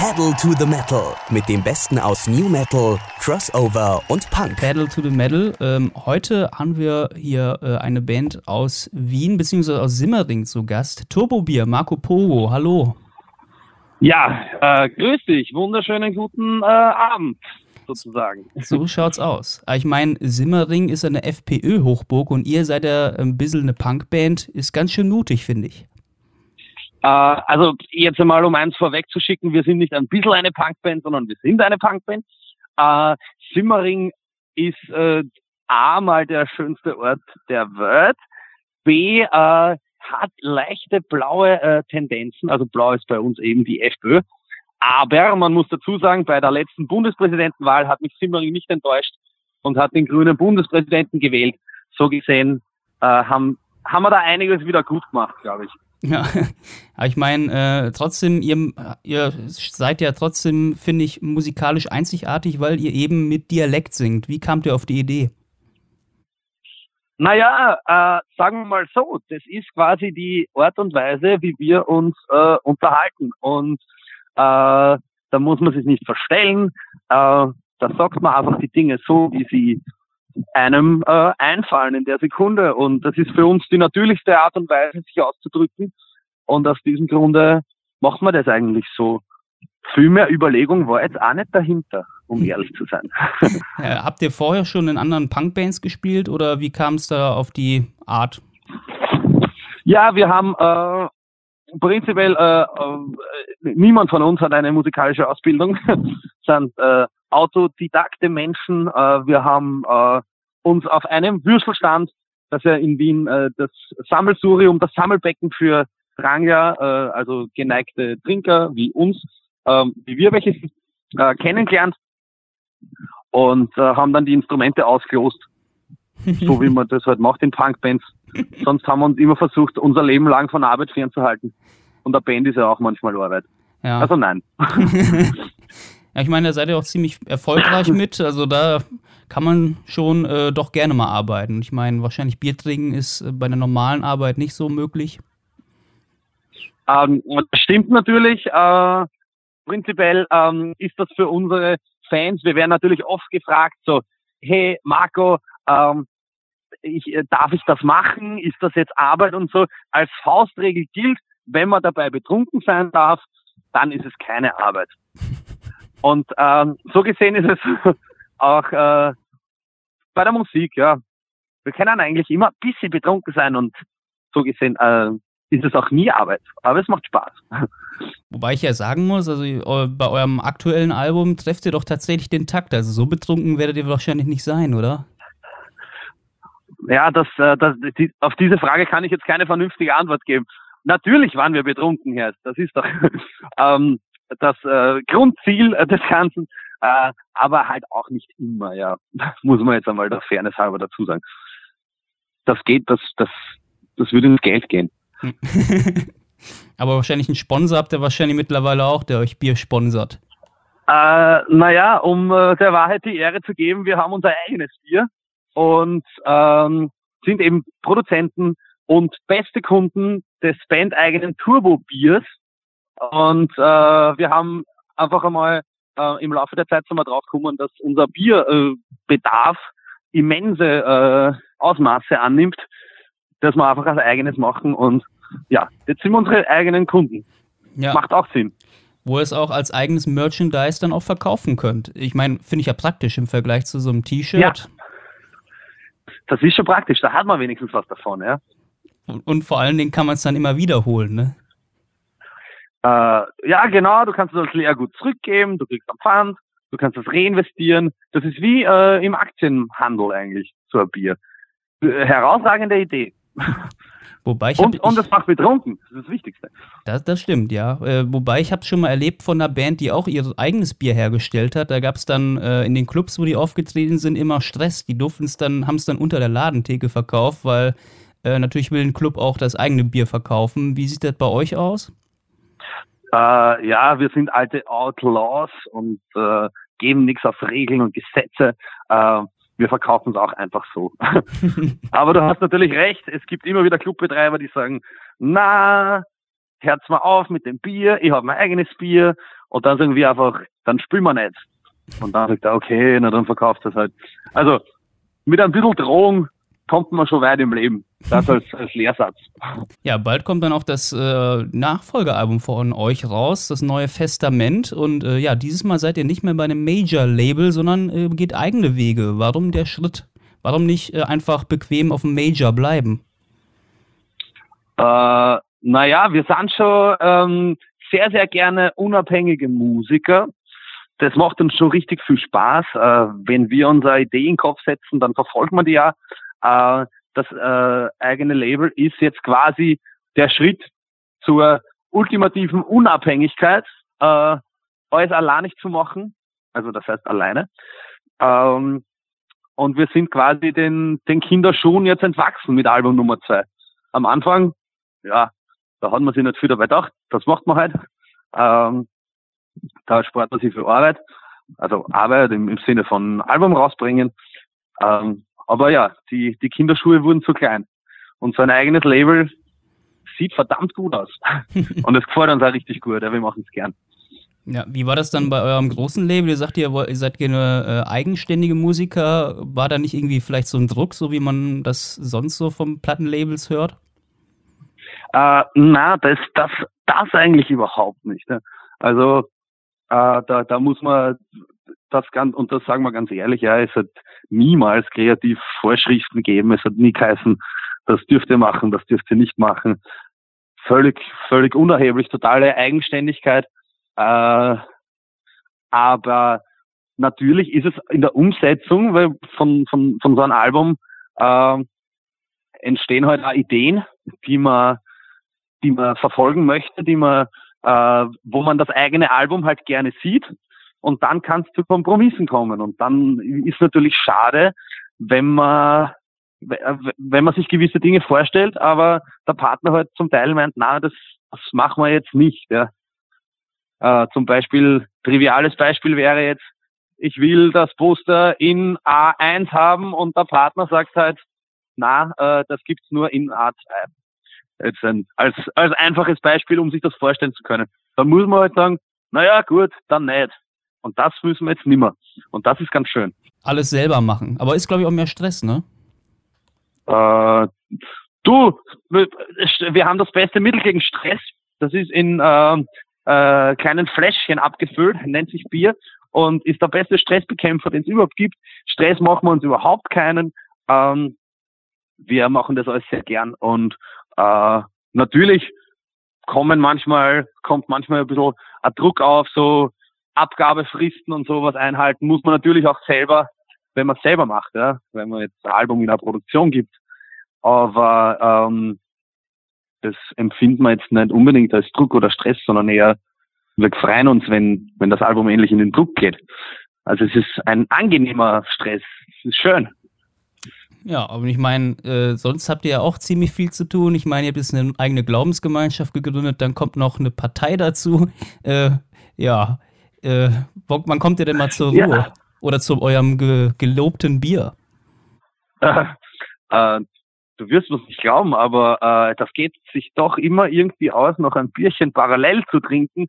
Pedal to the Metal mit dem Besten aus New Metal, Crossover und Punk. Pedal to the Metal. Ähm, heute haben wir hier äh, eine Band aus Wien bzw. aus Simmering zu Gast. Turbobier, Marco Pogo, hallo. Ja, äh, grüß dich. Wunderschönen guten äh, Abend sozusagen. So schaut's aus. Ich meine, Simmering ist eine FPÖ-Hochburg und ihr seid ja ein bisschen eine Punkband. Ist ganz schön mutig, finde ich. Äh, also jetzt einmal, um eins vorwegzuschicken, wir sind nicht ein bisschen eine Punkband, sondern wir sind eine Punkband. Äh, Simmering ist äh, A mal der schönste Ort der Welt, B äh, hat leichte blaue äh, Tendenzen, also blau ist bei uns eben die FPÖ. Aber man muss dazu sagen, bei der letzten Bundespräsidentenwahl hat mich Simmering nicht enttäuscht und hat den grünen Bundespräsidenten gewählt. So gesehen äh, haben, haben wir da einiges wieder gut gemacht, glaube ich. Ja, ich meine, äh, trotzdem, ihr, ihr seid ja trotzdem, finde ich, musikalisch einzigartig, weil ihr eben mit Dialekt singt. Wie kamt ihr auf die Idee? Naja, äh, sagen wir mal so, das ist quasi die Art und Weise, wie wir uns äh, unterhalten. Und äh, da muss man sich nicht verstellen. Äh, da sagt man einfach die Dinge so, wie sie einem äh, einfallen in der Sekunde. Und das ist für uns die natürlichste Art und Weise, sich auszudrücken. Und aus diesem Grunde macht man das eigentlich so. Viel mehr Überlegung war jetzt auch nicht dahinter, um ehrlich zu sein. Ja, habt ihr vorher schon in anderen Punkbands gespielt oder wie kam es da auf die Art? Ja, wir haben äh, prinzipiell äh, äh, niemand von uns hat eine musikalische Ausbildung, sind äh, autodidakte Menschen. Äh, wir haben äh, uns auf einem Würstelstand, das ja in Wien äh, das Sammelsurium, das Sammelbecken für Drangja, äh, also geneigte Trinker wie uns, äh, wie wir welche äh, kennengelernt und äh, haben dann die Instrumente ausgelost, so wie man das halt macht in Punkbands. Sonst haben wir uns immer versucht, unser Leben lang von Arbeit fernzuhalten. Und der Band ist ja auch manchmal Arbeit. Ja. Also nein. ja, ich meine, da seid ihr auch ziemlich erfolgreich mit. Also da kann man schon äh, doch gerne mal arbeiten. Ich meine, wahrscheinlich Bier trinken ist äh, bei einer normalen Arbeit nicht so möglich. Ähm, das stimmt natürlich. Äh, prinzipiell ähm, ist das für unsere Fans, wir werden natürlich oft gefragt, so, hey Marco, ähm, ich, äh, darf ich das machen? Ist das jetzt Arbeit und so? Als Faustregel gilt, wenn man dabei betrunken sein darf, dann ist es keine Arbeit. Und ähm, so gesehen ist es auch äh, bei der Musik, ja. Wir können eigentlich immer ein bisschen betrunken sein und so gesehen äh, ist es auch nie Arbeit. Aber es macht Spaß. Wobei ich ja sagen muss, also bei eurem aktuellen Album trefft ihr doch tatsächlich den Takt. Also so betrunken werdet ihr wahrscheinlich nicht sein, oder? Ja, das, äh, das, die, auf diese Frage kann ich jetzt keine vernünftige Antwort geben. Natürlich waren wir betrunken, Herr. Das ist doch ähm, das äh, Grundziel des Ganzen. Äh, aber halt auch nicht immer, ja. Muss man jetzt einmal der Fairness halber dazu sagen. Das geht, das, das, das würde ins Geld gehen. aber wahrscheinlich einen Sponsor habt ihr wahrscheinlich mittlerweile auch, der euch Bier sponsert. Äh, naja, um äh, der Wahrheit die Ehre zu geben, wir haben unser eigenes Bier und ähm, sind eben Produzenten und beste Kunden des bandeigenen Turbo-Biers. Und äh, wir haben einfach einmal äh, im Laufe der Zeit sind wir draufgekommen, dass unser Bierbedarf äh, immense äh, Ausmaße annimmt, dass wir einfach als eigenes machen und ja, jetzt sind wir unsere eigenen Kunden. Ja. Macht auch Sinn. Wo ihr es auch als eigenes Merchandise dann auch verkaufen könnt. Ich meine, finde ich ja praktisch im Vergleich zu so einem T-Shirt. Ja. Das ist schon praktisch, da hat man wenigstens was davon, ja. Und, und vor allen Dingen kann man es dann immer wiederholen, ne? Äh, ja, genau, du kannst es als Leergut zurückgeben, du kriegst am Pfand, du kannst es reinvestieren. Das ist wie äh, im Aktienhandel eigentlich, so ein Bier. Äh, herausragende Idee. Wobei ich und, hab, und es macht betrunken, das ist das Wichtigste. Das, das stimmt, ja. Äh, wobei ich habe es schon mal erlebt von einer Band, die auch ihr eigenes Bier hergestellt hat. Da gab es dann äh, in den Clubs, wo die aufgetreten sind, immer Stress. Die durften es dann, haben es dann unter der Ladentheke verkauft, weil äh, natürlich will ein Club auch das eigene Bier verkaufen. Wie sieht das bei euch aus? Äh, ja, wir sind alte Outlaws und äh, geben nichts auf Regeln und Gesetze. Wir verkaufen es auch einfach so. Aber du hast natürlich recht, es gibt immer wieder Clubbetreiber, die sagen, na, hört's mal auf mit dem Bier, ich habe mein eigenes Bier Und dann sagen wir einfach, dann spielen wir nicht. Und dann sagt er, okay, na dann verkauft er es halt. Also mit ein bisschen Drohung kommt man schon weit im Leben. Das als, als Lehrsatz. Ja, bald kommt dann auch das äh, Nachfolgealbum von euch raus, das neue Festament. Und äh, ja, dieses Mal seid ihr nicht mehr bei einem Major-Label, sondern äh, geht eigene Wege. Warum der Schritt? Warum nicht äh, einfach bequem auf dem Major bleiben? Äh, naja, wir sind schon ähm, sehr, sehr gerne unabhängige Musiker. Das macht uns schon richtig viel Spaß. Äh, wenn wir unsere Idee in den Kopf setzen, dann verfolgen wir die ja. Äh, das äh, eigene Label ist jetzt quasi der Schritt zur ultimativen Unabhängigkeit, äh, alles allein nicht zu machen. Also das heißt alleine. Ähm, und wir sind quasi den, den Kinderschuhen jetzt entwachsen mit Album Nummer zwei. Am Anfang, ja, da hat man sich nicht viel dabei gedacht. Das macht man halt. Ähm, da spart man sich viel Arbeit. Also Arbeit im, im Sinne von Album rausbringen. Ähm, aber ja, die, die Kinderschuhe wurden zu klein. Und so ein eigenes Label sieht verdammt gut aus. Und es gefällt uns auch richtig gut. Ja, wir machen es gern. Ja, wie war das dann bei eurem großen Label? Ihr sagt ihr, ihr seid gerne äh, eigenständige Musiker. War da nicht irgendwie vielleicht so ein Druck, so wie man das sonst so vom Plattenlabels hört? Äh, na, das, das, das eigentlich überhaupt nicht. Ne? Also äh, da, da muss man das ganz, und das sagen wir ganz ehrlich, ja, es hat niemals kreativ Vorschriften gegeben. Es hat nie geheißen, das dürft ihr machen, das dürft ihr nicht machen. Völlig, völlig unerheblich, totale Eigenständigkeit. Äh, aber natürlich ist es in der Umsetzung weil von, von, von so einem Album äh, entstehen halt auch Ideen, die man, die man verfolgen möchte, die man, äh, wo man das eigene Album halt gerne sieht und dann kann es zu Kompromissen kommen. Und dann ist natürlich schade, wenn man wenn man sich gewisse Dinge vorstellt, aber der Partner halt zum Teil meint, na, das, das machen wir jetzt nicht. Ja. Äh, zum Beispiel, triviales Beispiel wäre jetzt, ich will das Poster in A1 haben und der Partner sagt halt, na, äh, das gibt's nur in A2. Jetzt ein, als, als einfaches Beispiel, um sich das vorstellen zu können. Dann muss man halt sagen, naja, gut, dann nicht. Und das müssen wir jetzt nimmer. Und das ist ganz schön. Alles selber machen. Aber ist, glaube ich, auch mehr Stress, ne? Äh, du, wir haben das beste Mittel gegen Stress. Das ist in äh, äh, kleinen Fläschchen abgefüllt, nennt sich Bier und ist der beste Stressbekämpfer, den es überhaupt gibt. Stress machen wir uns überhaupt keinen. Ähm, wir machen das alles sehr gern und äh, natürlich kommen manchmal, kommt manchmal ein bisschen ein Druck auf, so Abgabefristen und sowas einhalten, muss man natürlich auch selber, wenn man es selber macht, ja, wenn man jetzt ein Album in der Produktion gibt. Aber ähm, das empfinden wir jetzt nicht unbedingt als Druck oder Stress, sondern eher, wir freuen uns, wenn, wenn das Album ähnlich in den Druck geht. Also es ist ein angenehmer Stress. Es ist schön. Ja, aber ich meine, äh, sonst habt ihr ja auch ziemlich viel zu tun. Ich meine, ihr habt jetzt eine eigene Glaubensgemeinschaft gegründet, dann kommt noch eine Partei dazu. Äh, ja, äh, wann kommt ihr denn mal zur Ruhe? Ja. Oder zu eurem ge gelobten Bier? Äh, äh, du wirst es nicht glauben, aber äh, das geht sich doch immer irgendwie aus, noch ein Bierchen parallel zu trinken.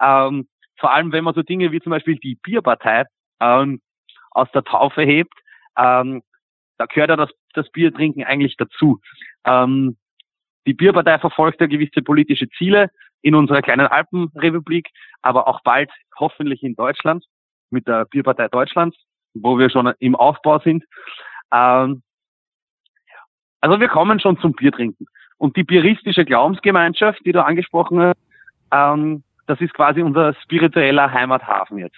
Ähm, vor allem, wenn man so Dinge wie zum Beispiel die Bierpartei ähm, aus der Taufe hebt, ähm, da gehört ja das, das Biertrinken eigentlich dazu. Ähm, die Bierpartei verfolgt ja gewisse politische Ziele in unserer kleinen Alpenrepublik, aber auch bald hoffentlich in Deutschland mit der Bierpartei Deutschlands, wo wir schon im Aufbau sind. Ähm, also wir kommen schon zum Biertrinken. Und die bieristische Glaubensgemeinschaft, die du angesprochen hast, ähm, das ist quasi unser spiritueller Heimathafen jetzt.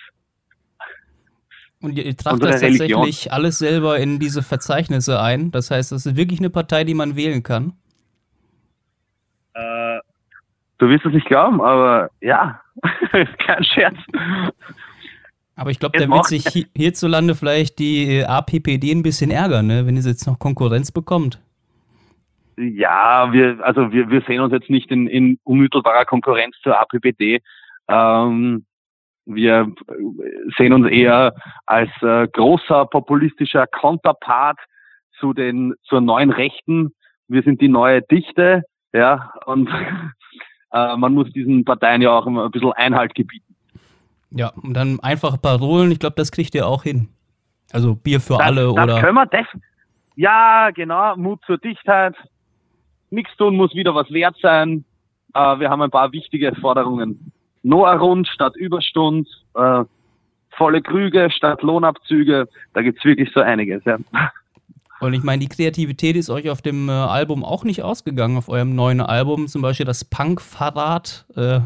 Und ihr tragt das tatsächlich Religion. alles selber in diese Verzeichnisse ein. Das heißt, das ist wirklich eine Partei, die man wählen kann. Äh, du wirst es nicht glauben, aber ja, kein Scherz. Aber ich glaube, da wird sich hierzulande vielleicht die APPD ein bisschen ärgern, ne, wenn es jetzt noch Konkurrenz bekommt. Ja, wir, also wir, wir sehen uns jetzt nicht in, in unmittelbarer Konkurrenz zur APPD. Ähm, wir sehen uns eher als äh, großer populistischer Konterpart zu den zur neuen Rechten. Wir sind die neue Dichte, ja, und äh, man muss diesen Parteien ja auch immer ein bisschen Einhalt gebieten. Ja, und dann einfache Parolen, ich glaube, das kriegt ihr auch hin. Also Bier für das, alle das oder. Können wir das? Ja, genau, Mut zur Dichtheit. Nichts tun muss wieder was wert sein. Äh, wir haben ein paar wichtige Forderungen. Noah Rund statt Überstund, äh, volle Krüge statt Lohnabzüge. Da gibt's wirklich so einiges. Ja. Und ich meine, die Kreativität ist euch auf dem äh, Album auch nicht ausgegangen, auf eurem neuen Album, zum Beispiel das Punk-Fahrrad. Äh.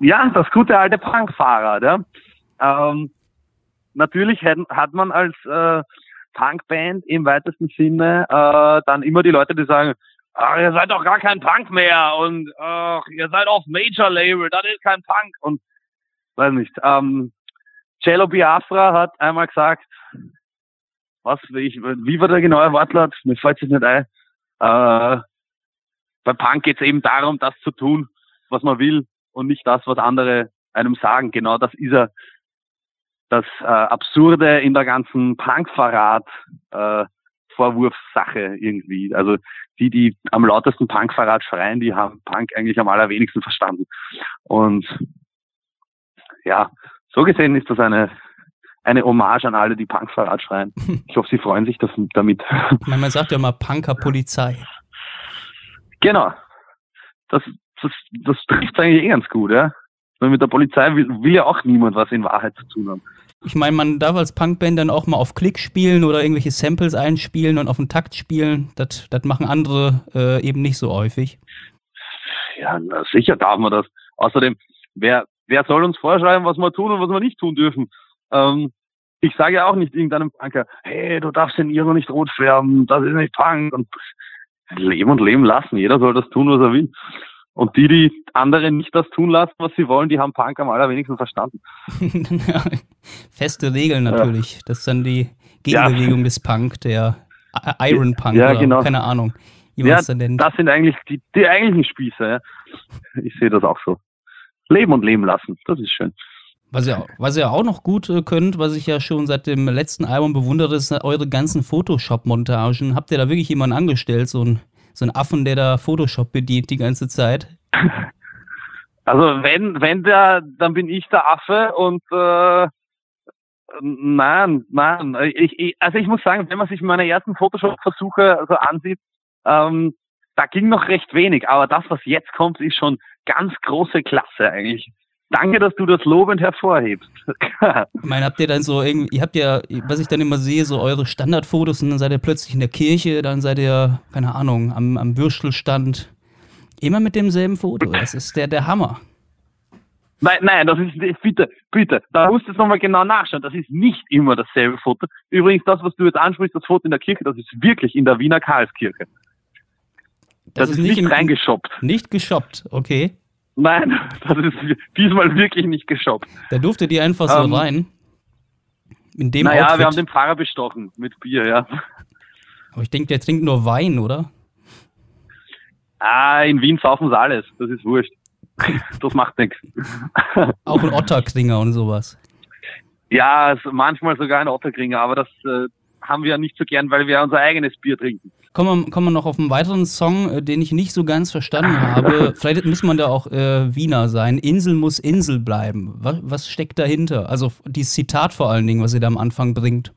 Ja, das gute alte Punk-Fahrrad. Ja. Ähm, natürlich hat, hat man als äh, Punkband im weitesten Sinne äh, dann immer die Leute, die sagen, ach, ihr seid doch gar kein Punk mehr und ach, ihr seid auf Major Label, das ist kein Punk und weiß nicht. Ähm, Cello Biafra hat einmal gesagt, was, ich, wie war der genaue Wortlaut? Mir fällt es nicht ein. Äh, bei Punk geht es eben darum, das zu tun, was man will und nicht das, was andere einem sagen. Genau das ist er. Das äh, Absurde in der ganzen Punk-Verrat äh, irgendwie. Also die, die am lautesten Punk-Verrat schreien, die haben Punk eigentlich am allerwenigsten verstanden. Und ja, so gesehen ist das eine eine Hommage an alle, die Punk-Verrat schreien. Ich hoffe, sie freuen sich das, damit. Man sagt ja mal Punker-Polizei. Genau. Das, das, das trifft eigentlich eh ganz gut, ja. Weil mit der Polizei will, will ja auch niemand was in Wahrheit zu tun haben. Ich meine, man darf als Punkband dann auch mal auf Klick spielen oder irgendwelche Samples einspielen und auf den Takt spielen. Das, das machen andere äh, eben nicht so häufig. Ja, na, sicher darf man das. Außerdem, wer, wer soll uns vorschreiben, was wir tun und was wir nicht tun dürfen? Ähm, ich sage ja auch nicht irgendeinem Punker, hey, du darfst den Iro nicht rot färben, das ist nicht Punk. Und leben und leben lassen. Jeder soll das tun, was er will. Und die, die andere nicht das tun lassen, was sie wollen, die haben Punk am allerwenigsten verstanden. Feste Regeln natürlich. Ja. Das ist dann die Gegenbewegung ja. des Punk, der Iron Punk ja, genau. keine Ahnung, wie man es dann nennt. Das sind eigentlich die, die eigentlichen Spieße. Ja. Ich sehe das auch so. Leben und leben lassen, das ist schön. Was ihr, was ihr auch noch gut äh, könnt, was ich ja schon seit dem letzten Album bewundere, ist eure ganzen Photoshop-Montagen. Habt ihr da wirklich jemanden angestellt, so ein, so ein Affen, der da Photoshop bedient die ganze Zeit? Also wenn, wenn der, dann bin ich der Affe und äh, nein, nein. Ich, ich, also ich muss sagen, wenn man sich meine ersten Photoshop-Versuche so ansieht, ähm, da ging noch recht wenig, aber das, was jetzt kommt, ist schon ganz große Klasse eigentlich. Danke, dass du das lobend hervorhebst. ich meine, habt ihr dann so irgendwie, ihr habt ja, was ich dann immer sehe, so eure Standardfotos und dann seid ihr plötzlich in der Kirche, dann seid ihr, keine Ahnung, am, am Würstelstand. Immer mit demselben Foto. Das ist der, der Hammer. Nein, nein, das ist, bitte, bitte, da musst du jetzt nochmal genau nachschauen. Das ist nicht immer dasselbe Foto. Übrigens, das, was du jetzt ansprichst, das Foto in der Kirche, das ist wirklich in der Wiener Karlskirche. Das, das ist, nicht, nicht reingeshoppt. Nicht geshoppt, okay. Nein, das ist diesmal wirklich nicht geshoppt. Da durfte die einfach so ähm, rein. In dem naja, Outfit. wir haben den Pfarrer bestochen mit Bier, ja. Aber ich denke, der trinkt nur Wein, oder? Ah, in Wien saufen sie alles. Das ist wurscht. Das macht nichts. Auch ein Otterkringer und sowas. Ja, manchmal sogar ein Otterkringer, aber das äh, haben wir ja nicht so gern, weil wir unser eigenes Bier trinken. Kommen wir, kommen wir noch auf einen weiteren Song, äh, den ich nicht so ganz verstanden habe. Vielleicht muss man da auch äh, Wiener sein. Insel muss Insel bleiben. Was, was, steckt dahinter? Also dieses Zitat vor allen Dingen, was ihr da am Anfang bringt.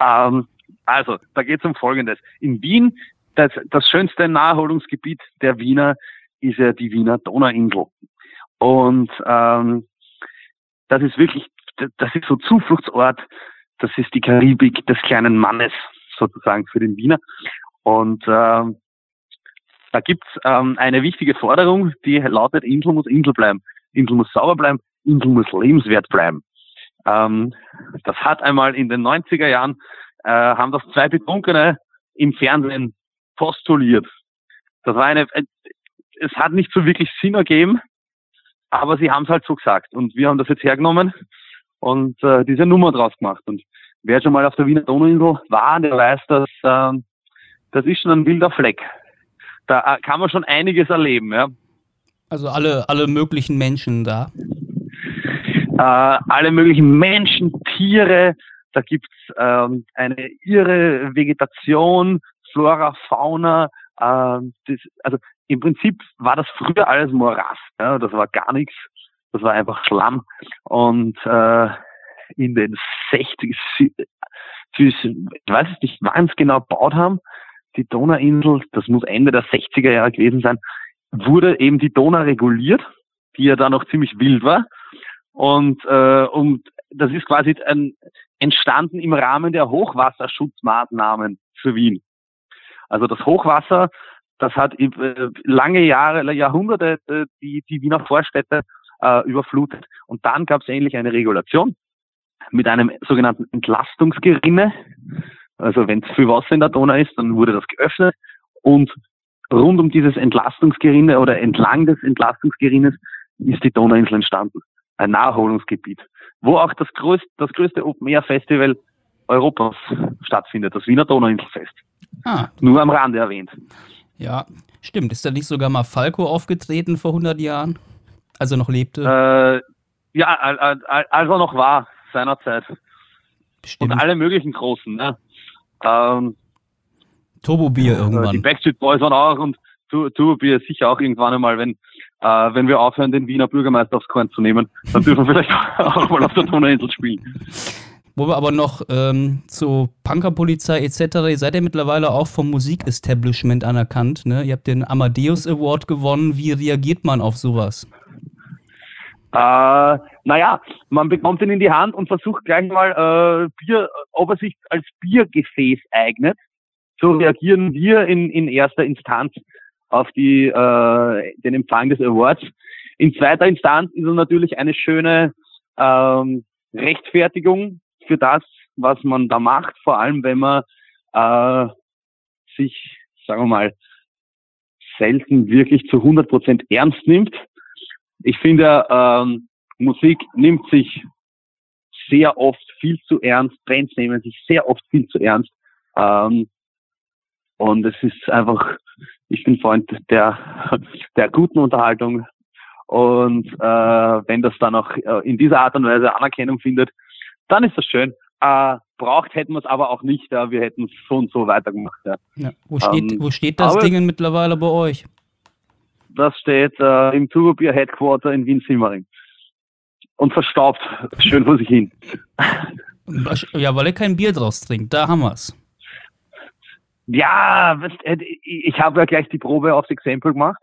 Ähm, also, da geht es um Folgendes. In Wien, das, das schönste Naherholungsgebiet der Wiener ist ja die Wiener Donauinsel. Und ähm, das ist wirklich, das ist so Zufluchtsort, das ist die Karibik des kleinen Mannes sozusagen für den Wiener. Und ähm, da gibt's ähm, eine wichtige Forderung, die lautet, Insel muss Insel bleiben. Insel muss sauber bleiben, Insel muss lebenswert bleiben. Ähm, das hat einmal in den 90er Jahren, äh, haben das zwei Betrunkene im Fernsehen postuliert. Das war eine, äh, es hat nicht so wirklich Sinn ergeben, aber sie haben es halt so gesagt. Und wir haben das jetzt hergenommen und äh, diese Nummer draus gemacht. Und wer schon mal auf der Wiener Donauinsel war, der weiß, dass äh, das ist schon ein wilder Fleck. Da äh, kann man schon einiges erleben, ja. Also alle, alle möglichen Menschen da. Äh, alle möglichen Menschen, Tiere, da gibt's ähm, eine irre Vegetation, Flora, Fauna. Äh, das, also im Prinzip war das früher alles Morast. Ja, das war gar nichts. Das war einfach Schlamm. Und äh, in den 60 ich weiß nicht, wann es genau gebaut haben, die Donauinsel, das muss Ende der 60er Jahre gewesen sein, wurde eben die Donau reguliert, die ja da noch ziemlich wild war. Und, äh, und das ist quasi ein, entstanden im Rahmen der Hochwasserschutzmaßnahmen für Wien. Also das Hochwasser, das hat äh, lange Jahre, Jahrhunderte äh, die, die Wiener Vorstädte äh, überflutet. Und dann gab es endlich eine Regulation mit einem sogenannten Entlastungsgerinne. Also wenn zu viel Wasser in der Donau ist, dann wurde das geöffnet und rund um dieses Entlastungsgerinne oder entlang des Entlastungsgerinnes ist die Donauinsel entstanden. Ein Naherholungsgebiet, wo auch das größte, das größte Open-Air-Festival Europas stattfindet, das Wiener Donauinselfest. Ah. Nur am Rande erwähnt. Ja, stimmt. Ist da nicht sogar mal Falco aufgetreten vor 100 Jahren? Als er noch lebte? Äh, ja, als er noch war, seinerzeit. Bestimmt. Und alle möglichen Großen. Ne? Ähm, Turbo-Bier irgendwann. Die Backstreet Boys waren auch und Turbo-Bier sicher auch irgendwann einmal, wenn, äh, wenn wir aufhören, den Wiener Bürgermeister aufs Korn zu nehmen, dann dürfen wir vielleicht auch mal auf der Donauinsel spielen. Wo wir aber noch ähm, zur Punkerpolizei etc., ihr seid ja mittlerweile auch vom Musikestablishment anerkannt. Ne? Ihr habt den Amadeus Award gewonnen. Wie reagiert man auf sowas? Äh, naja, man bekommt ihn in die Hand und versucht gleich mal äh, Bier, ob er sich als Biergefäß eignet. So reagieren wir in, in erster Instanz auf die, äh, den Empfang des Awards. In zweiter Instanz ist es natürlich eine schöne ähm, Rechtfertigung für das, was man da macht, vor allem wenn man äh, sich, sagen wir mal, selten wirklich zu 100 Prozent ernst nimmt ich finde, ähm, Musik nimmt sich sehr oft viel zu ernst, Trends nehmen sich sehr oft viel zu ernst. Ähm, und es ist einfach, ich bin Freund der, der guten Unterhaltung. Und äh, wenn das dann auch äh, in dieser Art und Weise Anerkennung findet, dann ist das schön. Äh, braucht hätten wir es aber auch nicht. Ja. Wir hätten es so und so weitergemacht. Ja. Ja. Wo, steht, ähm, wo steht das Ding mittlerweile bei euch? Das steht äh, im Turbobier Headquarter in Wien-Simmering. Und verstaubt schön vor sich hin. Ja, weil er kein Bier draus trinkt, da haben wir's. Ja, äh, ich habe ja gleich die Probe aufs Exempel gemacht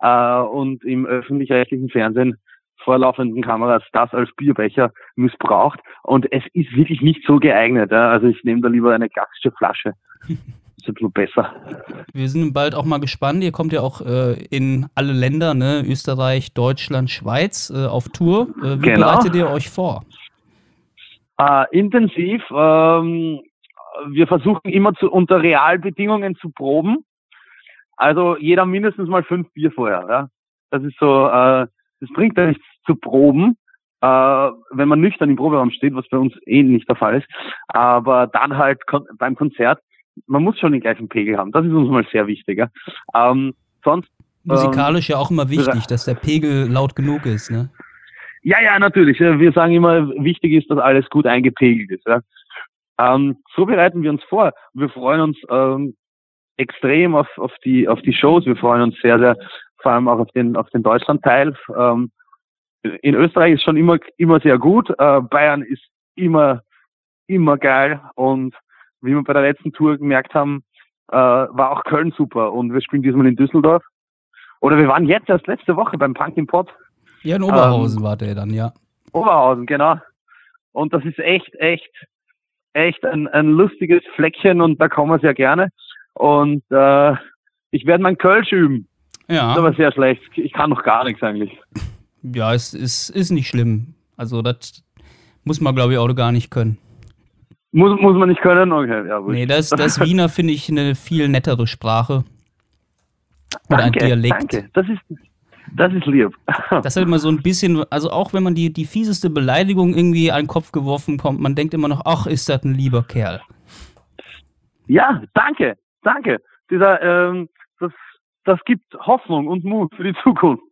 äh, und im öffentlich-rechtlichen Fernsehen vor laufenden Kameras das als Bierbecher missbraucht und es ist wirklich nicht so geeignet. Ja. Also ich nehme da lieber eine klassische Flasche. ein bisschen besser. Wir sind bald auch mal gespannt. Ihr kommt ja auch äh, in alle Länder, ne? Österreich, Deutschland, Schweiz, äh, auf Tour. Äh, wie genau. bereitet ihr euch vor? Äh, intensiv. Ähm, wir versuchen immer zu, unter Realbedingungen zu proben. Also jeder mindestens mal fünf Bier vorher. Ja? Das ist so, äh, das bringt ja nichts zu proben, äh, wenn man nüchtern im Proberaum steht, was bei uns eh nicht der Fall ist. Aber dann halt kon beim Konzert man muss schon den gleichen Pegel haben. Das ist uns mal sehr wichtig. Ja. Ähm, sonst musikalisch ähm, ja auch immer wichtig, dass der Pegel laut genug ist, ne? Ja, ja, natürlich. Wir sagen immer, wichtig ist, dass alles gut eingepegelt ist. Ja. Ähm, so bereiten wir uns vor. Wir freuen uns ähm, extrem auf, auf, die, auf die Shows. Wir freuen uns sehr, sehr, vor allem auch auf den, auf den Deutschland-Teil. Ähm, in Österreich ist schon immer, immer sehr gut. Äh, Bayern ist immer, immer geil und wie wir bei der letzten Tour gemerkt haben, äh, war auch Köln super und wir spielen diesmal in Düsseldorf. Oder wir waren jetzt erst letzte Woche beim Punk im Pott. Ja, in Oberhausen ähm, war der dann, ja. Oberhausen, genau. Und das ist echt, echt, echt ein, ein lustiges Fleckchen und da kommen wir sehr gerne. Und äh, ich werde mein Kölsch üben. Ja. Das ist aber sehr schlecht. Ich kann noch gar nichts eigentlich. Ja, es ist, ist nicht schlimm. Also das muss man, glaube ich, auch gar nicht können. Muss, muss man nicht können? Okay, ja, Nee, das, das Wiener finde ich eine viel nettere Sprache. Oder danke, ein Dialekt. Danke, das ist, das ist lieb. Das halt immer so ein bisschen, also auch wenn man die, die fieseste Beleidigung irgendwie an den Kopf geworfen kommt, man denkt immer noch, ach, ist das ein lieber Kerl. Ja, danke, danke. Dieser, ähm, das, das gibt Hoffnung und Mut für die Zukunft.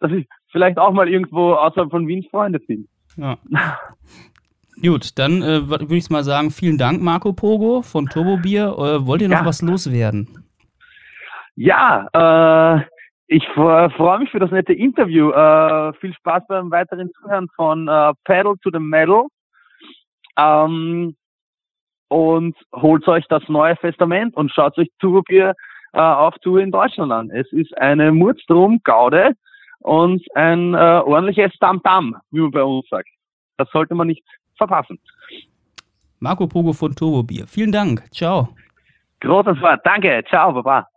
Dass ich vielleicht auch mal irgendwo außerhalb von Wien Freunde finde. Ja. Gut, dann äh, würde ich mal sagen, vielen Dank, Marco Pogo von Turbo Bier. Äh, wollt ihr noch ja. was loswerden? Ja, äh, Ich freue mich für das nette Interview. Äh, viel Spaß beim weiteren Zuhören von äh, Pedal to the Metal. Ähm, und holt euch das neue Testament und schaut euch Turbobier äh, auf Tour in Deutschland an. Es ist eine Murdstrom-Gaude und ein ordentliches Tam-Tam, wie man bei uns sagt. Das sollte man nicht verpassen. Marco Pogo von Turbobier. Vielen Dank. Ciao. Großes Wort. Danke. Ciao, Baba.